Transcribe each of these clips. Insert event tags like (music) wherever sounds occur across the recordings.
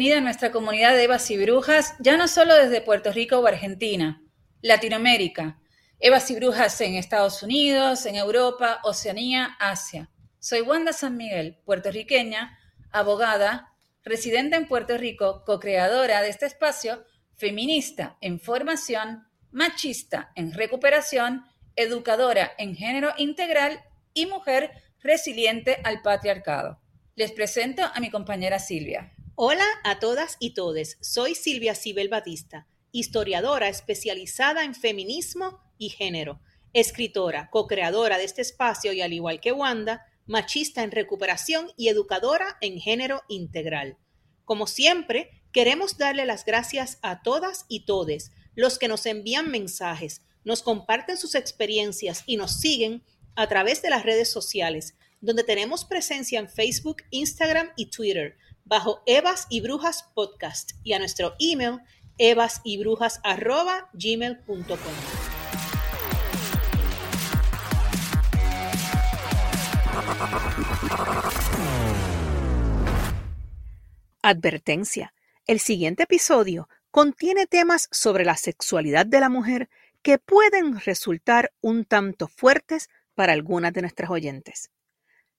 Bienvenida a nuestra comunidad de Evas y Brujas, ya no solo desde Puerto Rico o Argentina, Latinoamérica. Evas y Brujas en Estados Unidos, en Europa, Oceanía, Asia. Soy Wanda San Miguel, puertorriqueña, abogada, residente en Puerto Rico, co-creadora de este espacio, feminista en formación, machista en recuperación, educadora en género integral y mujer resiliente al patriarcado. Les presento a mi compañera Silvia. Hola a todas y todes. Soy Silvia Cibel Batista, historiadora especializada en feminismo y género, escritora, co-creadora de este espacio y al igual que Wanda, machista en recuperación y educadora en género integral. Como siempre, queremos darle las gracias a todas y todes los que nos envían mensajes, nos comparten sus experiencias y nos siguen a través de las redes sociales, donde tenemos presencia en Facebook, Instagram y Twitter bajo Evas y Brujas Podcast y a nuestro email evasyBrujas.gmail.com. Advertencia. El siguiente episodio contiene temas sobre la sexualidad de la mujer que pueden resultar un tanto fuertes para algunas de nuestras oyentes.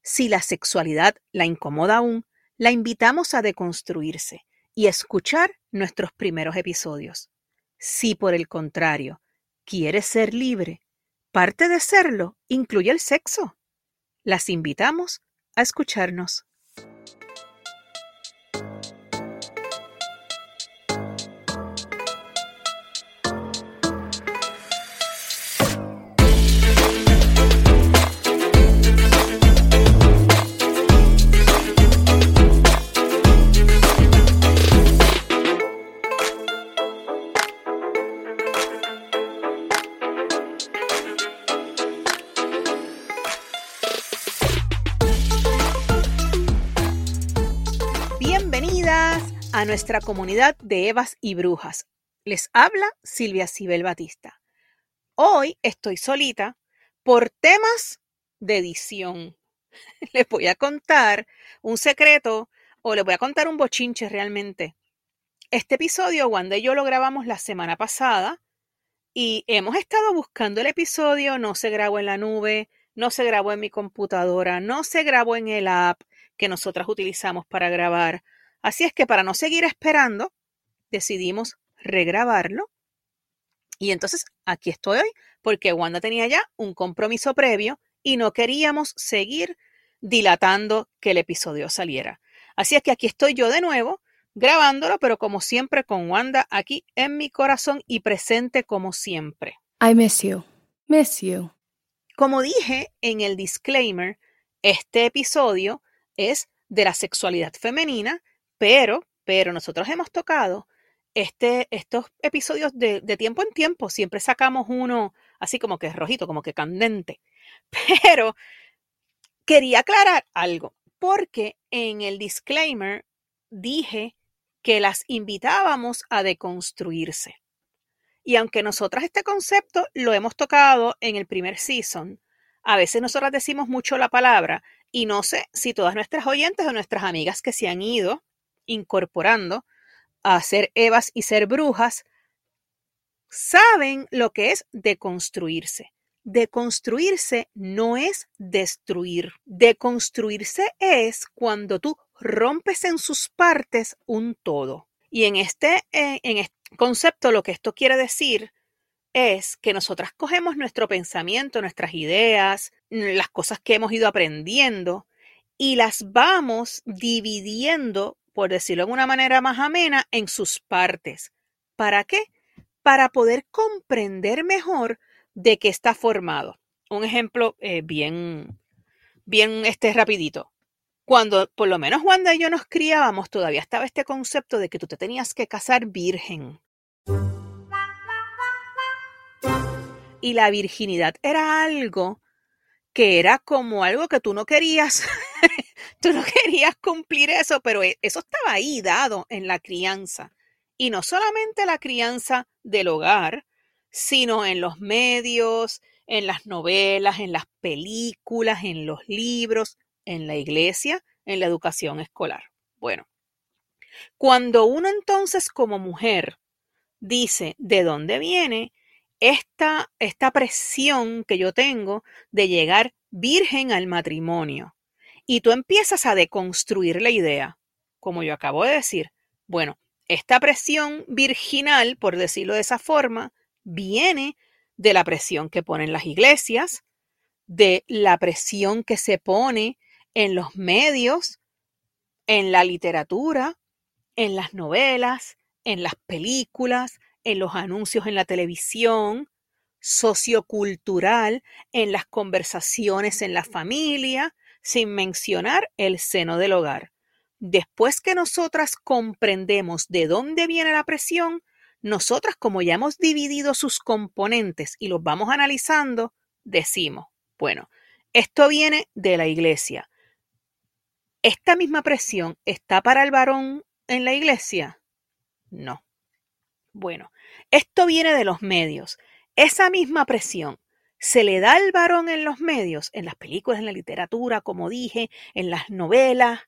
Si la sexualidad la incomoda aún, la invitamos a deconstruirse y escuchar nuestros primeros episodios. Si por el contrario quiere ser libre, parte de serlo incluye el sexo. Las invitamos a escucharnos. Nuestra comunidad de Evas y Brujas. Les habla Silvia Cibel Batista. Hoy estoy solita por temas de edición. (laughs) Les voy a contar un secreto o les voy a contar un bochinche realmente. Este episodio, Wanda y yo lo grabamos la semana pasada y hemos estado buscando el episodio, no se grabó en la nube, no se grabó en mi computadora, no se grabó en el app que nosotras utilizamos para grabar. Así es que para no seguir esperando, decidimos regrabarlo. Y entonces aquí estoy hoy porque Wanda tenía ya un compromiso previo y no queríamos seguir dilatando que el episodio saliera. Así es que aquí estoy yo de nuevo grabándolo, pero como siempre con Wanda aquí en mi corazón y presente como siempre. I miss you. Miss you. Como dije en el disclaimer, este episodio es de la sexualidad femenina pero, pero nosotros hemos tocado este, estos episodios de, de tiempo en tiempo. Siempre sacamos uno así como que rojito, como que candente. (laughs) Pero quería aclarar algo, porque en el disclaimer dije que las invitábamos a deconstruirse. Y aunque nosotras este concepto lo hemos tocado en el primer season, a veces nosotras decimos mucho la palabra y no sé si todas nuestras oyentes o nuestras amigas que se han ido incorporando a ser Evas y ser brujas, saben lo que es deconstruirse. Deconstruirse no es destruir. Deconstruirse es cuando tú rompes en sus partes un todo. Y en este, eh, en este concepto lo que esto quiere decir es que nosotras cogemos nuestro pensamiento, nuestras ideas, las cosas que hemos ido aprendiendo y las vamos dividiendo por decirlo de una manera más amena, en sus partes. ¿Para qué? Para poder comprender mejor de qué está formado. Un ejemplo eh, bien, bien este rapidito. Cuando por lo menos Wanda y yo nos criábamos, todavía estaba este concepto de que tú te tenías que casar virgen. Y la virginidad era algo que era como algo que tú no querías (laughs) tú no querías cumplir eso, pero e, eso estaba ahí dado en la crianza. Y no solamente la crianza del hogar, sino en los medios, en las novelas, en las películas, en los libros, en la iglesia, en la educación escolar. Bueno, cuando uno entonces como mujer dice de dónde viene esta, esta presión que yo tengo de llegar virgen al matrimonio, y tú empiezas a deconstruir la idea, como yo acabo de decir, bueno, esta presión virginal, por decirlo de esa forma, viene de la presión que ponen las iglesias, de la presión que se pone en los medios, en la literatura, en las novelas, en las películas, en los anuncios en la televisión, sociocultural, en las conversaciones en la familia, sin mencionar el seno del hogar. Después que nosotras comprendemos de dónde viene la presión, nosotras como ya hemos dividido sus componentes y los vamos analizando, decimos, bueno, esto viene de la iglesia. ¿Esta misma presión está para el varón en la iglesia? No. Bueno, esto viene de los medios. Esa misma presión se le da al varón en los medios, en las películas, en la literatura, como dije, en las novelas,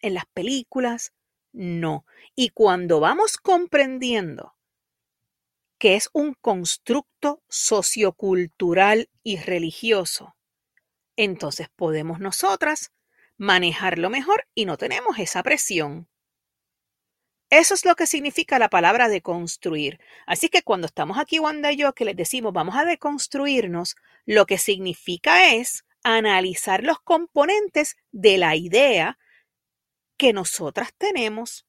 en las películas. No. Y cuando vamos comprendiendo que es un constructo sociocultural y religioso, entonces podemos nosotras manejarlo mejor y no tenemos esa presión. Eso es lo que significa la palabra deconstruir. Así que cuando estamos aquí, Wanda y yo, que les decimos vamos a deconstruirnos, lo que significa es analizar los componentes de la idea que nosotras tenemos.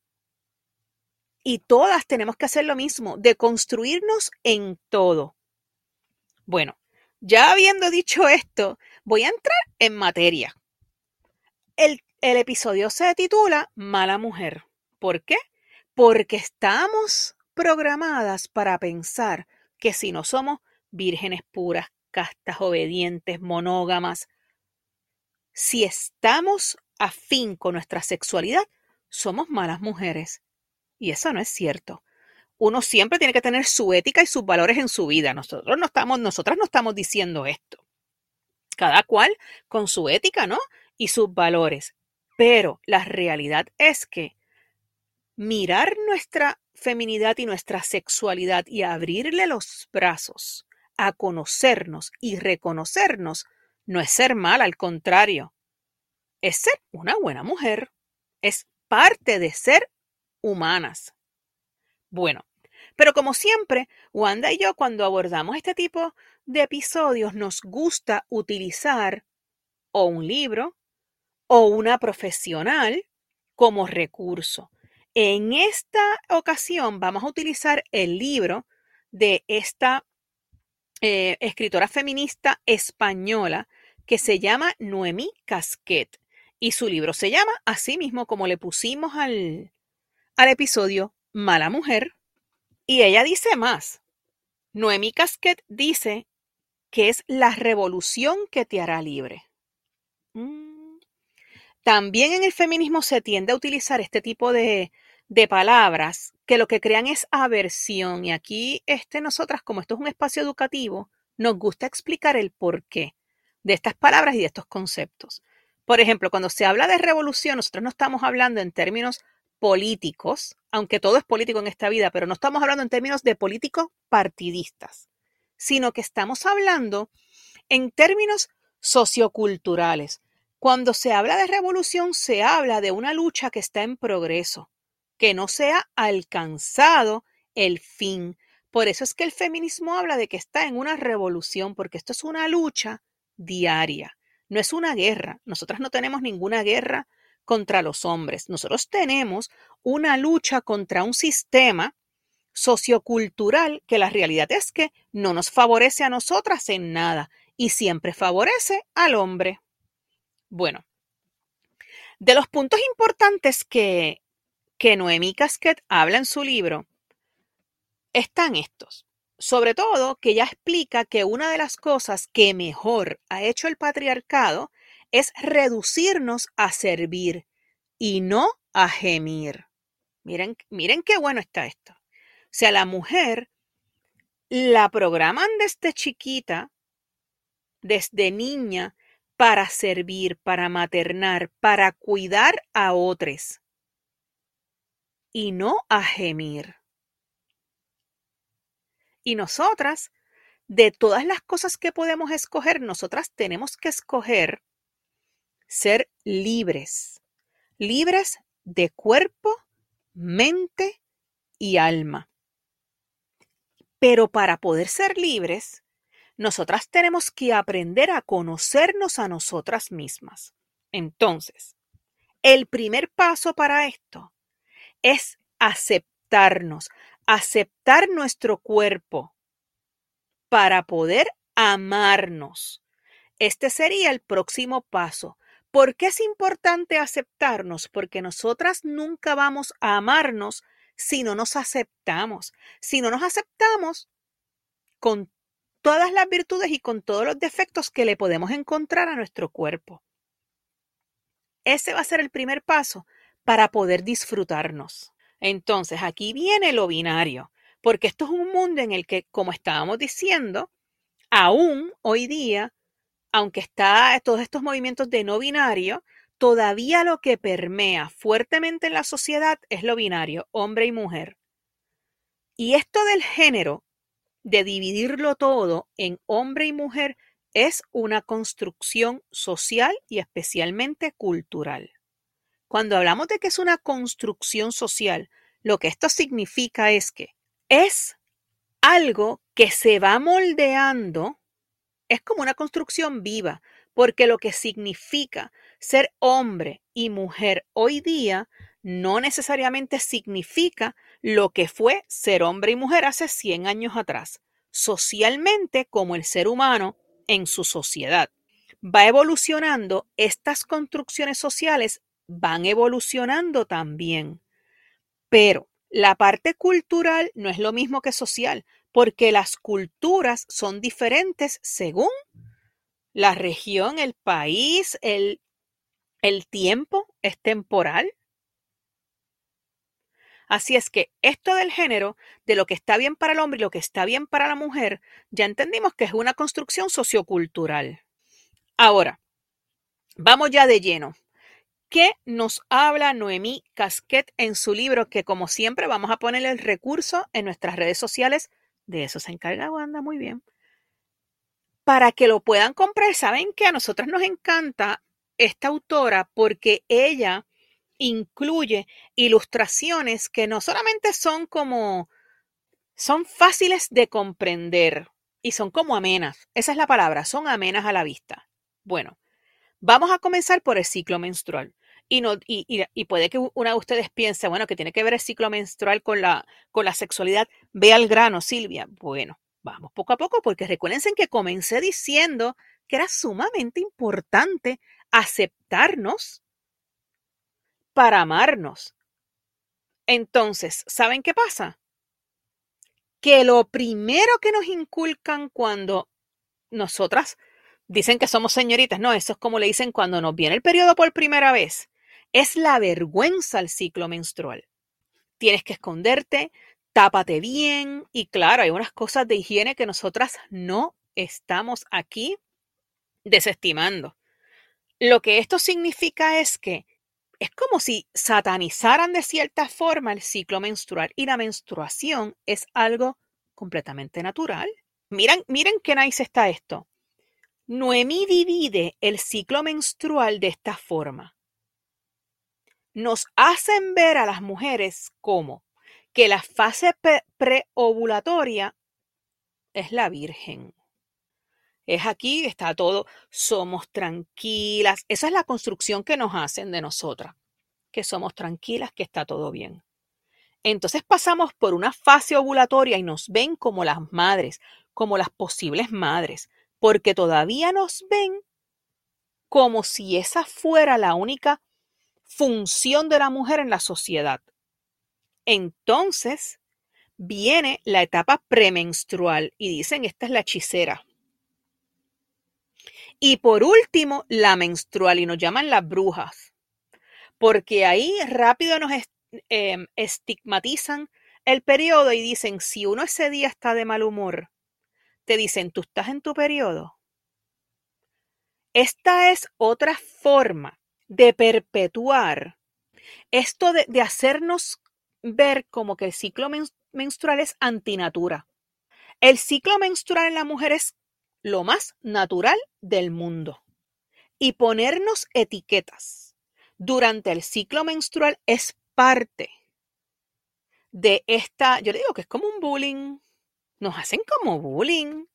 Y todas tenemos que hacer lo mismo, deconstruirnos en todo. Bueno, ya habiendo dicho esto, voy a entrar en materia. El, el episodio se titula Mala Mujer. ¿Por qué? Porque estamos programadas para pensar que si no somos vírgenes puras, castas, obedientes, monógamas, si estamos afín con nuestra sexualidad, somos malas mujeres. Y eso no es cierto. Uno siempre tiene que tener su ética y sus valores en su vida. Nosotros no estamos, nosotras no estamos diciendo esto. Cada cual con su ética, ¿no? Y sus valores. Pero la realidad es que mirar nuestra feminidad y nuestra sexualidad y abrirle los brazos a conocernos y reconocernos no es ser mal, al contrario, es ser una buena mujer, es parte de ser humanas. Bueno, pero como siempre, Wanda y yo cuando abordamos este tipo de episodios nos gusta utilizar o un libro o una profesional como recurso. En esta ocasión vamos a utilizar el libro de esta eh, escritora feminista española que se llama Noemí Casquet. Y su libro se llama, así mismo como le pusimos al, al episodio, Mala Mujer. Y ella dice más. Noemí Casquet dice que es la revolución que te hará libre. Mm. También en el feminismo se tiende a utilizar este tipo de, de palabras que lo que crean es aversión. Y aquí, este, nosotras, como esto es un espacio educativo, nos gusta explicar el porqué de estas palabras y de estos conceptos. Por ejemplo, cuando se habla de revolución, nosotros no estamos hablando en términos políticos, aunque todo es político en esta vida, pero no estamos hablando en términos de políticos partidistas, sino que estamos hablando en términos socioculturales. Cuando se habla de revolución, se habla de una lucha que está en progreso, que no sea alcanzado el fin. Por eso es que el feminismo habla de que está en una revolución, porque esto es una lucha diaria, no es una guerra. Nosotras no tenemos ninguna guerra contra los hombres. Nosotros tenemos una lucha contra un sistema sociocultural que la realidad es que no nos favorece a nosotras en nada y siempre favorece al hombre. Bueno, de los puntos importantes que que Noemí Casquet habla en su libro están estos. Sobre todo que ella explica que una de las cosas que mejor ha hecho el patriarcado es reducirnos a servir y no a gemir. Miren, miren qué bueno está esto. O sea, la mujer la programan desde chiquita, desde niña, para servir, para maternar, para cuidar a otros y no a gemir. Y nosotras, de todas las cosas que podemos escoger, nosotras tenemos que escoger ser libres, libres de cuerpo, mente y alma. Pero para poder ser libres, nosotras tenemos que aprender a conocernos a nosotras mismas. Entonces, el primer paso para esto es aceptarnos, aceptar nuestro cuerpo para poder amarnos. Este sería el próximo paso. ¿Por qué es importante aceptarnos? Porque nosotras nunca vamos a amarnos si no nos aceptamos. Si no nos aceptamos con todas las virtudes y con todos los defectos que le podemos encontrar a nuestro cuerpo. Ese va a ser el primer paso para poder disfrutarnos. Entonces, aquí viene lo binario, porque esto es un mundo en el que, como estábamos diciendo, aún hoy día, aunque está todos estos movimientos de no binario, todavía lo que permea fuertemente en la sociedad es lo binario, hombre y mujer. Y esto del género, de dividirlo todo en hombre y mujer, es una construcción social y especialmente cultural. Cuando hablamos de que es una construcción social, lo que esto significa es que es algo que se va moldeando, es como una construcción viva, porque lo que significa ser hombre y mujer hoy día no necesariamente significa lo que fue ser hombre y mujer hace 100 años atrás, socialmente como el ser humano en su sociedad. Va evolucionando, estas construcciones sociales van evolucionando también. Pero la parte cultural no es lo mismo que social, porque las culturas son diferentes según la región, el país, el, el tiempo es temporal. Así es que esto del género, de lo que está bien para el hombre y lo que está bien para la mujer, ya entendimos que es una construcción sociocultural. Ahora, vamos ya de lleno. ¿Qué nos habla Noemí Casquet en su libro? Que como siempre vamos a poner el recurso en nuestras redes sociales. De eso se encarga Wanda, muy bien. Para que lo puedan comprar, saben que a nosotros nos encanta esta autora porque ella incluye ilustraciones que no solamente son como, son fáciles de comprender y son como amenas. Esa es la palabra, son amenas a la vista. Bueno, vamos a comenzar por el ciclo menstrual. Y, puede que una de ustedes piense, bueno, que tiene que ver el ciclo menstrual con la, con la sexualidad. Ve al grano, Silvia. Bueno, vamos poco a poco, porque recuerden que comencé diciendo que era sumamente importante aceptarnos para amarnos. Entonces, ¿saben qué pasa? Que lo primero que nos inculcan cuando nosotras dicen que somos señoritas, no, eso es como le dicen cuando nos viene el periodo por primera vez es la vergüenza al ciclo menstrual. Tienes que esconderte, tápate bien y claro, hay unas cosas de higiene que nosotras no estamos aquí desestimando. Lo que esto significa es que es como si satanizaran de cierta forma el ciclo menstrual y la menstruación es algo completamente natural. Miren, miren qué nice está esto. Noemí divide el ciclo menstrual de esta forma nos hacen ver a las mujeres como que la fase preovulatoria es la Virgen. Es aquí, está todo, somos tranquilas. Esa es la construcción que nos hacen de nosotras, que somos tranquilas, que está todo bien. Entonces pasamos por una fase ovulatoria y nos ven como las madres, como las posibles madres, porque todavía nos ven como si esa fuera la única función de la mujer en la sociedad. Entonces viene la etapa premenstrual y dicen esta es la hechicera. Y por último, la menstrual y nos llaman las brujas, porque ahí rápido nos, em, estigmatizan el periodo y dicen, si uno ese día está de mal humor, te dicen, tú estás en tu periodo. Esta es otra forma de perpetuar esto de, hacernos ver como que el ciclo menstrual es antinatura. El ciclo menstrual en la mujer es lo más natural del mundo. Y ponernos etiquetas durante el ciclo menstrual es parte de esta, yo le digo que es como un bullying. Nos hacen como bullying.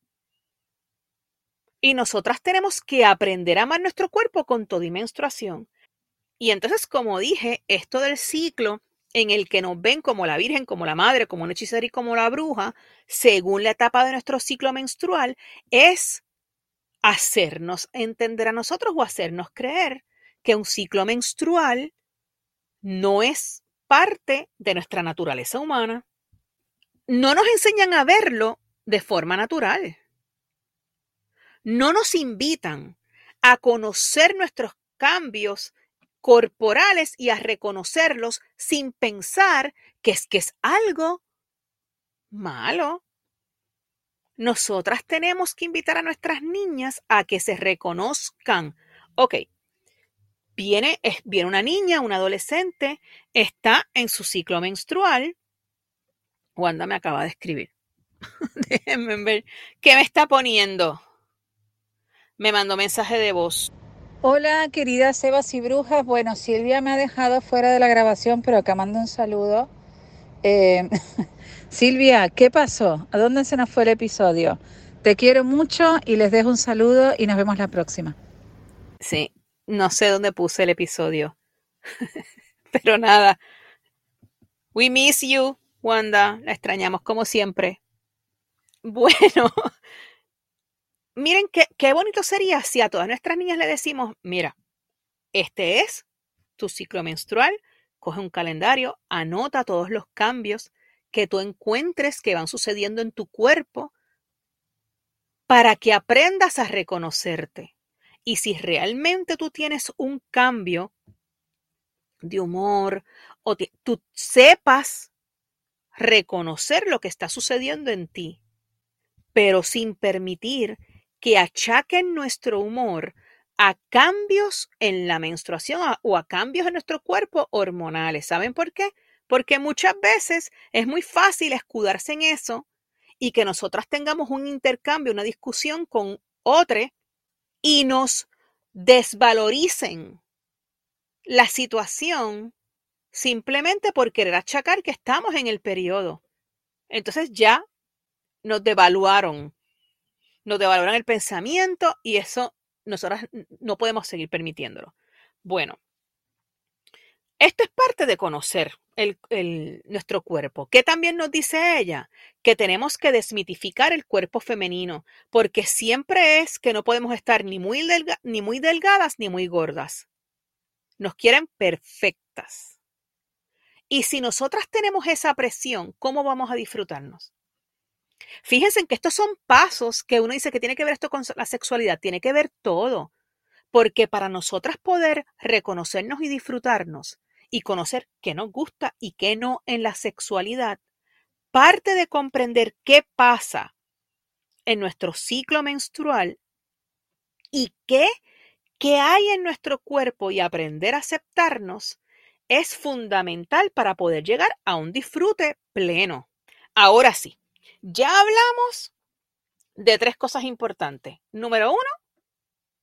Y nosotras tenemos que aprender a amar nuestro cuerpo con toda menstruación. Y entonces, como dije, esto del ciclo en el que nos ven como la Virgen, como la Madre, como una hechicera y como la bruja, según la etapa de nuestro ciclo menstrual, es hacernos entender a nosotros o hacernos creer que un ciclo menstrual no es parte de nuestra naturaleza humana. No nos enseñan a verlo de forma natural. No nos invitan a conocer nuestros cambios corporales y a reconocerlos sin pensar que es que es algo malo. Nosotras tenemos que invitar a nuestras niñas a que se reconozcan. Ok, viene, viene una niña, una adolescente, está en su ciclo menstrual. Wanda me acaba de escribir. (laughs) Déjenme ver. ¿Qué me está poniendo? Me mandó mensaje de voz. Hola, queridas Sebas y Brujas. Bueno, Silvia me ha dejado fuera de la grabación, pero acá mando un saludo. Eh, (laughs) Silvia, ¿qué pasó? ¿A dónde se nos fue el episodio? Te quiero mucho y les dejo un saludo y nos vemos la próxima. Sí, no sé dónde puse el episodio. (laughs) pero nada. We miss you, Wanda. La extrañamos como siempre. Bueno, (laughs) miren qué, qué bonito sería si a todas nuestras niñas le decimos, mira, este es tu ciclo menstrual, coge un calendario, anota todos los cambios que tú encuentres que van sucediendo en tu cuerpo para que aprendas a reconocerte. Y si realmente tú tienes un cambio de humor o tú sepas reconocer lo que está sucediendo en ti, pero sin permitir que achaquen nuestro humor a cambios en la menstruación o a cambios en nuestro cuerpo hormonales. ¿Saben por qué? Porque muchas veces es muy fácil escudarse en eso y que nosotras tengamos un intercambio, una discusión con otro y nos desvaloricen la situación simplemente por querer achacar que estamos en el periodo. Entonces ya nos devaluaron nos devaluaron el pensamiento y eso nosotros no podemos seguir permitiéndolo. Bueno, esto es parte de conocer nuestro cuerpo. ¿Qué también nos dice ella? Que tenemos que desmitificar el cuerpo femenino, porque siempre es que no podemos estar ni muy delgadas ni muy gordas. Nos quieren perfectas. Y si nosotras tenemos esa presión, ¿cómo vamos a disfrutarnos? Fíjense que estos son pasos que uno dice que tiene que ver esto con la sexualidad, tiene que ver todo, porque para nosotras poder reconocernos y disfrutarnos y conocer qué nos gusta y qué no en la sexualidad, parte de comprender qué pasa en nuestro ciclo menstrual y qué, qué hay en nuestro cuerpo y aprender a aceptarnos es fundamental para poder llegar a un disfrute pleno. Ahora sí, ya hablamos de tres cosas importantes. Número uno,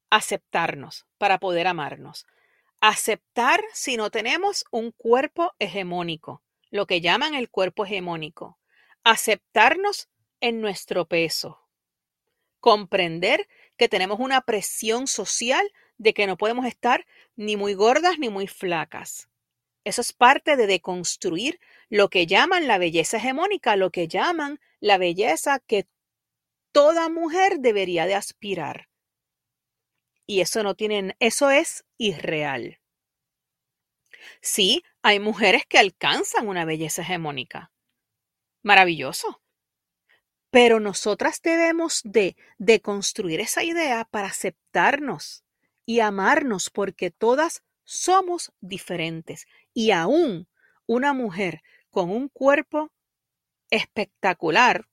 aceptarnos para poder amarnos. Aceptar si no tenemos un cuerpo hegemónico, lo que llaman el cuerpo hegemónico. Aceptarnos en nuestro peso. Comprender que tenemos una presión social de que no podemos estar ni muy gordas ni muy flacas. Eso es parte de deconstruir lo que llaman la belleza hegemónica, lo que llaman la belleza que toda mujer debería de aspirar. Y eso no tienen, eso es irreal. Sí, hay mujeres que alcanzan una belleza hegemónica. Maravilloso. Pero nosotras debemos de deconstruir esa idea para aceptarnos y amarnos porque todas somos diferentes y aún una mujer con un cuerpo espectacular,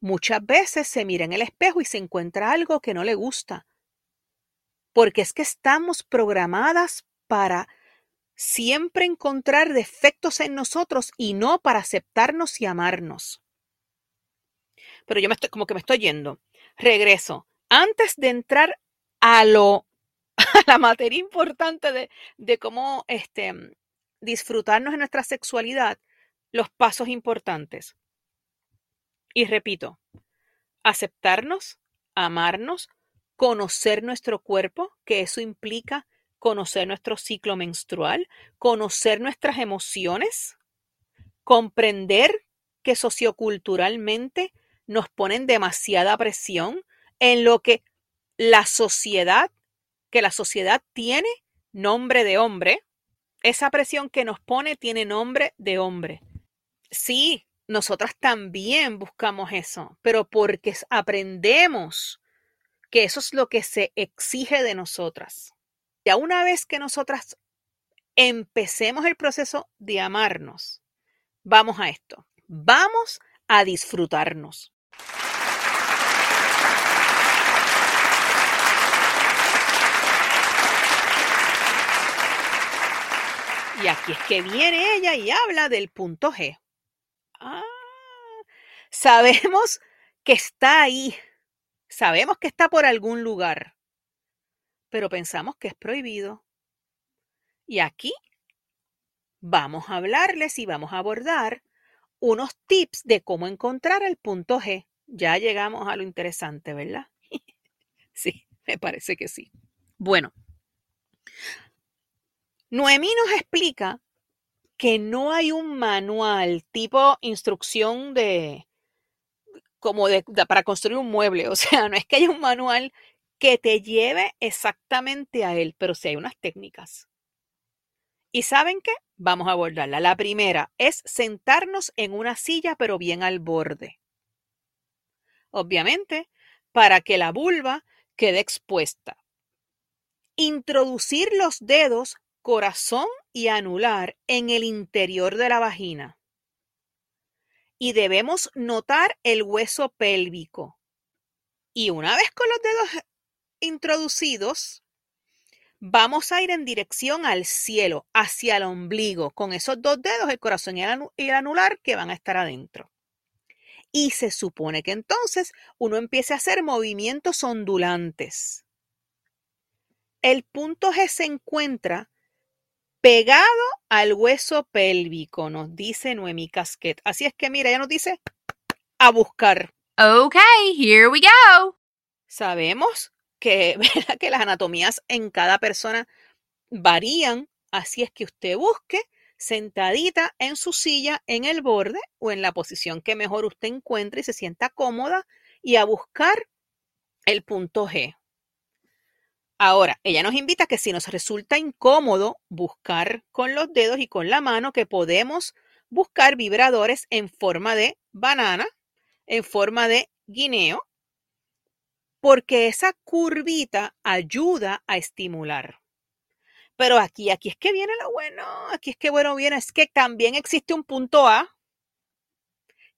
muchas veces se mira en el espejo y se encuentra algo que no le gusta. Porque es que estamos programadas para siempre encontrar defectos en nosotros y no para aceptarnos y amarnos. Pero yo me estoy, como que me estoy yendo. Regreso. Antes de entrar a lo, (laughs) a la materia importante de, de cómo este, disfrutarnos de nuestra sexualidad, los pasos importantes. Y repito, aceptarnos, amarnos, conocer nuestro cuerpo, que eso implica conocer nuestro ciclo menstrual, conocer nuestras emociones, comprender que socioculturalmente nos ponen demasiada presión en lo que la sociedad, que la sociedad tiene nombre de hombre, esa presión que nos pone tiene nombre de hombre. Sí, nosotras también buscamos eso, pero porque aprendemos que eso es lo que se exige de nosotras. Ya una vez que nosotras empecemos el proceso de amarnos, vamos a esto. Vamos a disfrutarnos. Y aquí es que viene ella y habla del punto G. Ah, sabemos que está ahí. Sabemos que está por algún lugar pero pensamos que es prohibido. Y aquí vamos a hablarles y vamos a abordar unos tips de cómo encontrar el punto G. Ya llegamos a lo interesante, ¿verdad? (laughs) sí, me parece que sí. Bueno, Noemí nos explica que no hay un manual tipo instrucción de como de, para construir un mueble, (laughs) o sea, no es que haya un manual que te lleve exactamente a él, pero si hay unas técnicas. ¿Y saben qué? Vamos a abordarla. La primera es sentarnos en una silla, pero bien al borde. Obviamente, para que la vulva quede expuesta. Introducir los dedos corazón y anular en el interior de la vagina. Y debemos notar el hueso pélvico. Y una vez con los dedos introducidos, vamos a ir en dirección al cielo, hacia el ombligo, con esos dos dedos, el corazón y el anular, que van a estar adentro. Y se supone que entonces uno empiece a hacer movimientos ondulantes. El punto G se encuentra pegado al hueso pélvico, nos dice Noemi Casquet. Así es que mira, ella nos dice a buscar. Ok, here we go. Sabemos que, (laughs) que las anatomías en cada persona varían, así es que usted busque sentadita en su silla en el borde o en la posición que mejor usted encuentre y se sienta cómoda y a buscar el punto G. Ahora, ella nos invita que si nos resulta incómodo buscar con los dedos y con la mano, que podemos buscar vibradores en forma de banana, en forma de guineo porque esa curvita ayuda a estimular. Pero aquí, aquí es que viene lo bueno, aquí es que bueno viene, es que también existe un punto A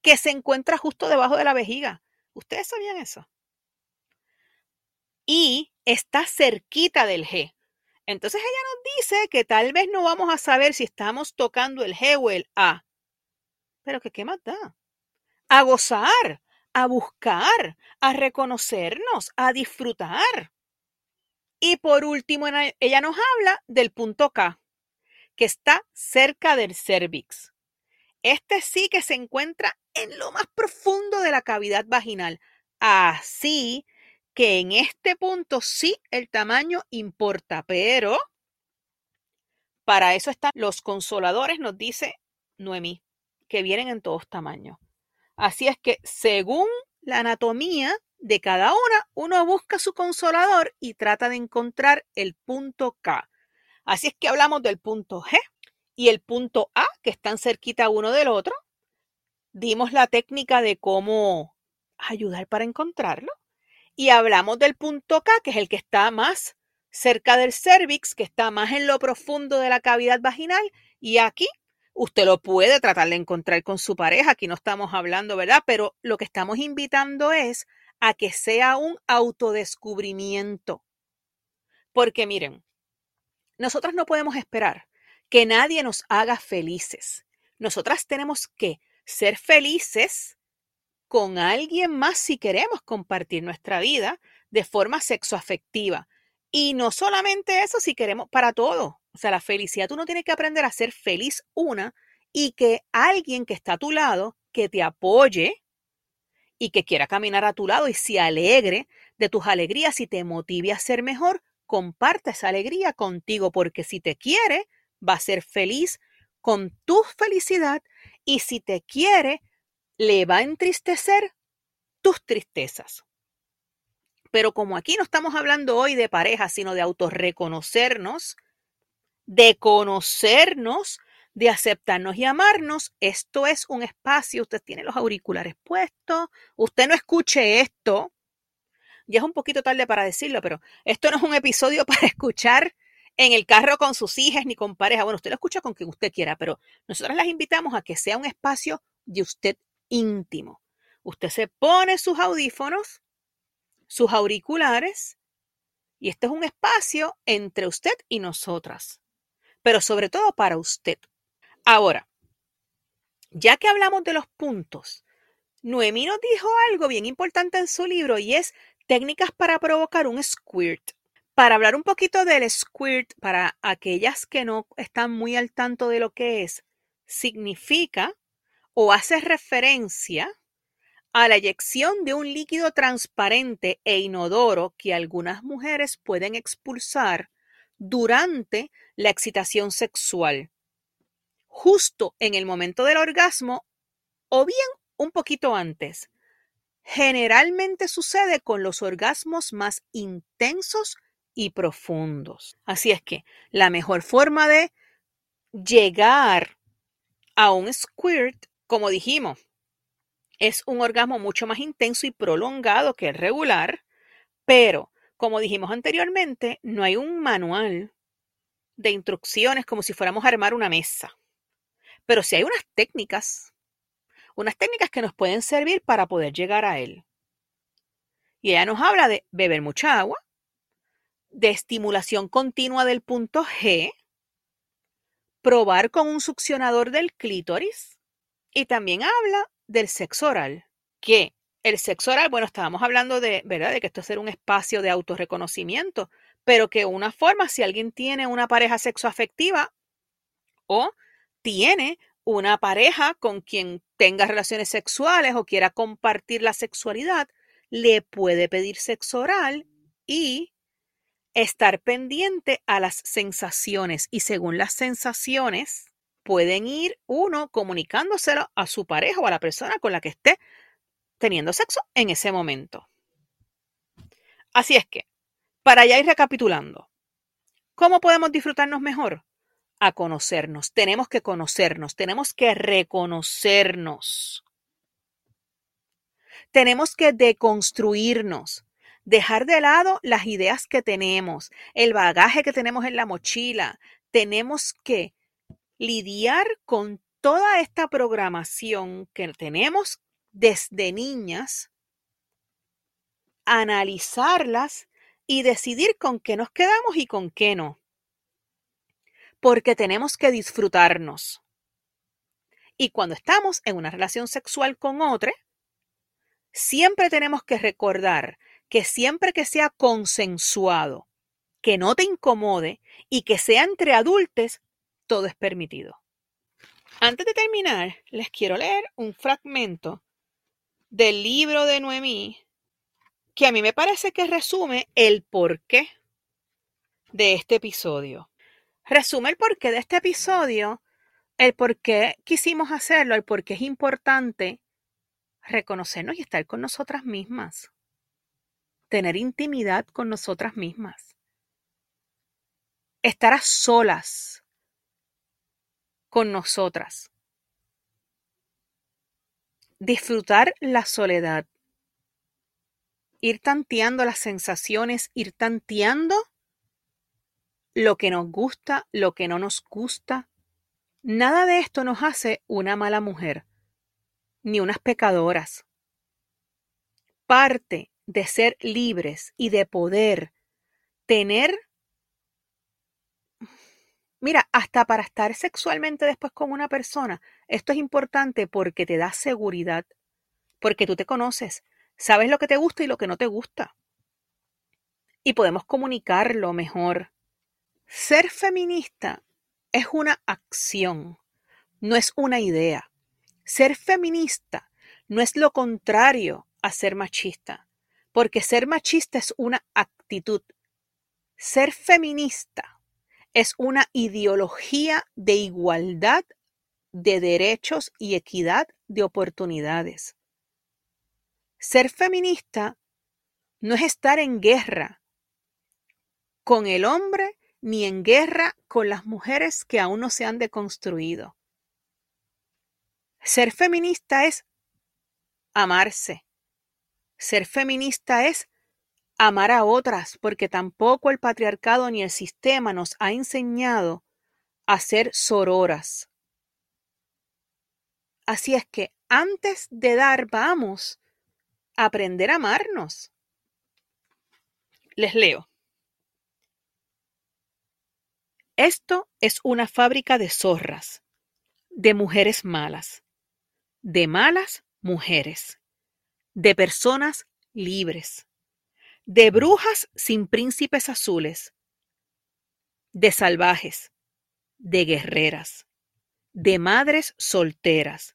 que se encuentra justo debajo de la vejiga. ¿Ustedes sabían eso? Y está cerquita del G. Entonces ella nos dice que tal vez no vamos a saber si estamos tocando el G o el A. Pero qué más da. A gozar, a buscar, a reconocernos, a disfrutar. Y por último, ella nos habla del punto K, que está cerca del cervix. Este sí que se encuentra en lo más profundo de la cavidad vaginal. Así que en este punto sí el tamaño importa, pero para eso están los consoladores, nos dice Noemí, que vienen en todos tamaños. Así es que según la anatomía de cada una, uno busca su consolador y trata de encontrar el punto K. Así es que hablamos del punto G y el punto A, que están cerquita uno del otro. Dimos la técnica de cómo ayudar para encontrarlo. Y hablamos del punto K, que es el que está más cerca del cervix, que está más en lo profundo de la cavidad vaginal. Y aquí Usted lo puede tratar de encontrar con su pareja, aquí no estamos hablando, ¿verdad? Pero lo que estamos invitando es a que sea un autodescubrimiento. Porque miren, nosotros no podemos esperar que nadie nos haga felices. Nosotras tenemos que ser felices con alguien más si queremos compartir nuestra vida de forma sexoafectiva. Y no solamente eso, si queremos para todo. O sea, la felicidad, tú no tienes que aprender a ser feliz una y que alguien que está a tu lado, que te apoye y que quiera caminar a tu lado y se alegre de tus alegrías y te motive a ser mejor, comparte esa alegría contigo, porque si te quiere, va a ser feliz con tu felicidad y si te quiere, le va a entristecer tus tristezas. Pero como aquí no estamos hablando hoy de pareja, sino de autorreconocernos, de conocernos, de aceptarnos y amarnos, esto es un espacio, usted tiene los auriculares puestos, usted no escuche esto, ya es un poquito tarde para decirlo, pero esto no es un episodio (laughs) para escuchar en el carro con sus hijas ni con pareja. Bueno, usted lo escucha con quien usted quiera, pero nosotros las invitamos a que sea un espacio de usted íntimo. Usted se pone sus audífonos, sus auriculares, y este es un espacio entre usted y nosotras, pero sobre todo para usted. Ahora, ya que hablamos de los puntos, Noemí nos dijo algo bien importante en su libro y es técnicas para provocar un squirt. Para hablar un poquito del squirt, para aquellas que no están muy al tanto de lo que es, significa o hace referencia a la eyección de un líquido transparente e inodoro que algunas mujeres pueden expulsar durante la excitación sexual, justo en el momento del orgasmo o bien un poquito antes. Generalmente sucede con los orgasmos más intensos y profundos. Así es que la mejor forma de llegar a un squirt, como dijimos, es un orgasmo mucho más intenso y prolongado que el regular, pero como dijimos anteriormente, no hay un manual de instrucciones como si fuéramos a armar una mesa. Pero sí hay unas técnicas, unas técnicas que nos pueden servir para poder llegar a él. Y ella nos habla de beber mucha agua, de estimulación continua del punto G, probar con un succionador del clítoris y también habla del sexo oral, que el sexo oral, bueno, estábamos hablando de, ¿verdad? De que esto es ser un espacio de autorreconocimiento, pero que una forma, si alguien tiene una pareja sexoafectiva o tiene una pareja con quien tenga relaciones sexuales o quiera compartir la sexualidad, le puede pedir sexo oral y estar pendiente a las sensaciones y según las sensaciones pueden ir uno comunicándoselo a su pareja o a la persona con la que esté teniendo sexo en ese momento. Así es que, para ya ir recapitulando, ¿cómo podemos disfrutarnos mejor? A conocernos. Tenemos que conocernos, tenemos que reconocernos. Tenemos que deconstruirnos dejar de lado las ideas que tenemos, el bagaje que tenemos en la mochila. Tenemos que lidiar con toda esta programación que tenemos desde niñas, analizarlas y decidir con qué nos quedamos y con qué no. Porque tenemos que disfrutarnos. Y cuando estamos en una relación sexual con otro, siempre tenemos que recordar que siempre que sea consensuado, que no te incomode y que sea entre adultos, todo es permitido. Antes de terminar, les quiero leer un fragmento del libro de Noemí que a mí me parece que resume el porqué de este episodio. Resume el porqué de este episodio, el por qué quisimos hacerlo, el por qué es importante reconocernos y estar con nosotras mismas tener intimidad con nosotras mismas. Estar a solas con nosotras. Disfrutar la soledad. Ir tanteando las sensaciones, ir tanteando lo que nos gusta, lo que no nos gusta, Nada de esto nos hace una mala mujer, ni unas pecadoras. Parte de ser libres y de poder tener, mira, hasta para estar sexualmente después con una persona, esto es importante porque te da seguridad, porque tú te conoces, sabes lo que te gusta y lo que no te gusta. Y podemos comunicarlo mejor. Ser feminista es una acción, no es una idea. Ser feminista no es lo contrario a ser machista, porque ser machista es una actitud. Ser feminista es una ideología de igualdad de derechos y equidad de oportunidades. Ser feminista no es estar en guerra con el hombre ni en guerra con las mujeres que aún no se han deconstruido. Ser feminista es amarse. Ser feminista es amar a otras, porque tampoco el patriarcado ni el sistema nos ha enseñado a ser sororas. Así es que antes de dar, vamos a aprender a amarnos. Les leo. Esto es una fábrica de zorras, de mujeres malas, de malas mujeres, de personas libres, de brujas sin príncipes azules, de salvajes, de guerreras, de madres solteras,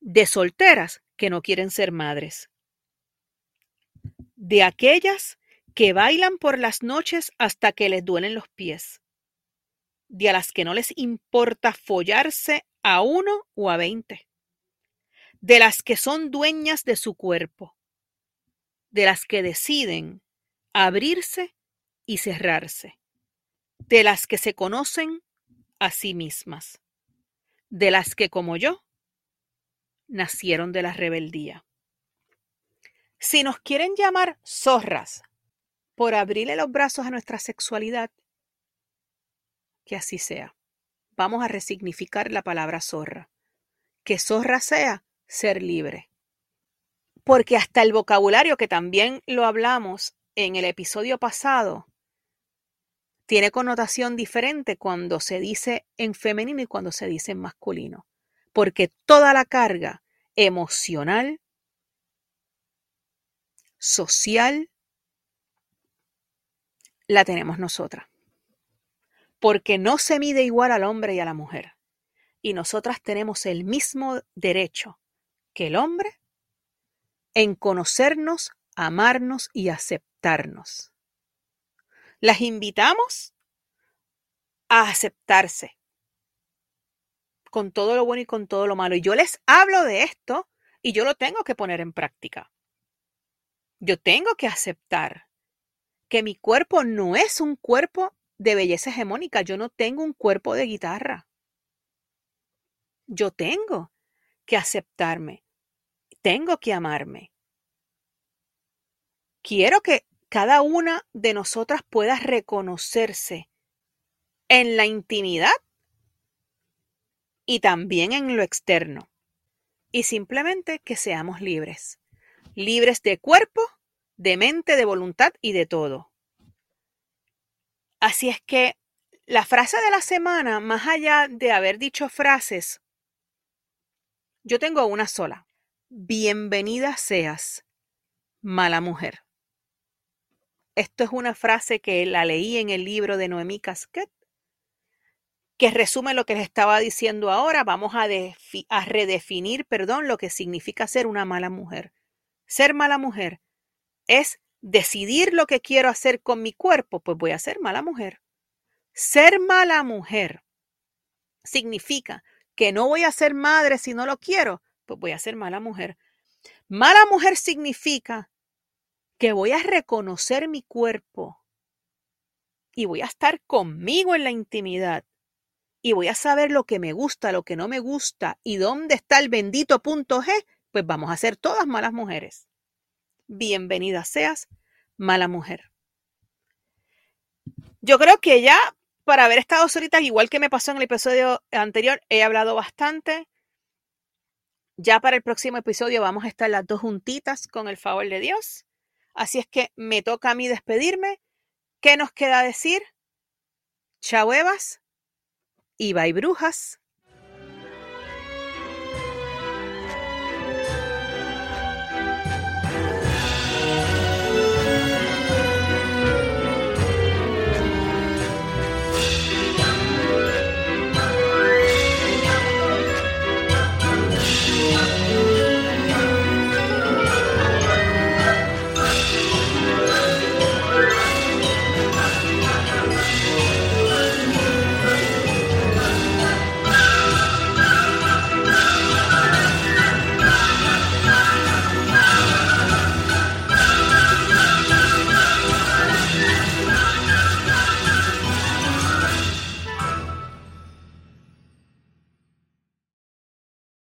de solteras que no quieren ser madres, de aquellas que bailan por las noches hasta que les duelen los pies de a las que no les importa follarse a uno o a veinte, de las que son dueñas de su cuerpo, de las que deciden abrirse y cerrarse, de las que se conocen a sí mismas, de las que como yo nacieron de la rebeldía. Si nos quieren llamar zorras por abrirle los brazos a nuestra sexualidad, que así sea. Vamos a resignificar la palabra zorra. Que zorra sea ser libre. Porque hasta el vocabulario, que también lo hablamos en el episodio pasado, tiene connotación diferente cuando se dice en femenino y cuando se dice en masculino. Porque toda la carga emocional, social, la tenemos nosotras porque no se mide igual al hombre y a la mujer. Y nosotras tenemos el mismo derecho que el hombre en conocernos, amarnos y aceptarnos. Las invitamos a aceptarse con todo lo bueno y con todo lo malo. Y yo les hablo de esto y yo lo tengo que poner en práctica. Yo tengo que aceptar que mi cuerpo no es un cuerpo de belleza hegemónica. Yo no tengo un cuerpo de guitarra. Yo tengo que aceptarme. Tengo que amarme. Quiero que cada una de nosotras pueda reconocerse en la intimidad y también en lo externo. Y simplemente que seamos libres. Libres de cuerpo, de mente, de voluntad y de todo. Así es que la frase de la semana, más allá de haber dicho frases, yo tengo una sola. Bienvenida seas, mala mujer. Esto es una frase que la leí en el libro de Noemí Casquet, que resume lo que les estaba diciendo ahora. Vamos a, a redefinir, perdón, lo que significa ser una mala mujer. Ser mala mujer es decidir lo que quiero hacer con mi cuerpo, pues voy a ser mala mujer. Ser mala mujer significa que no voy a ser madre si no lo quiero, pues voy a ser mala mujer. Mala mujer significa que voy a reconocer mi cuerpo y voy a estar conmigo en la intimidad y voy a saber lo que me gusta, lo que no me gusta y dónde está el bendito punto G, pues vamos a ser todas malas mujeres bienvenida seas, mala mujer. Yo creo que ya por haber estado solitas, igual que me pasó en el episodio anterior. He hablado bastante. Ya para el próximo episodio vamos a estar las dos juntitas con el favor de Dios. Así es que me toca a mí despedirme. ¿Qué nos queda decir? Chao Evas y bye brujas.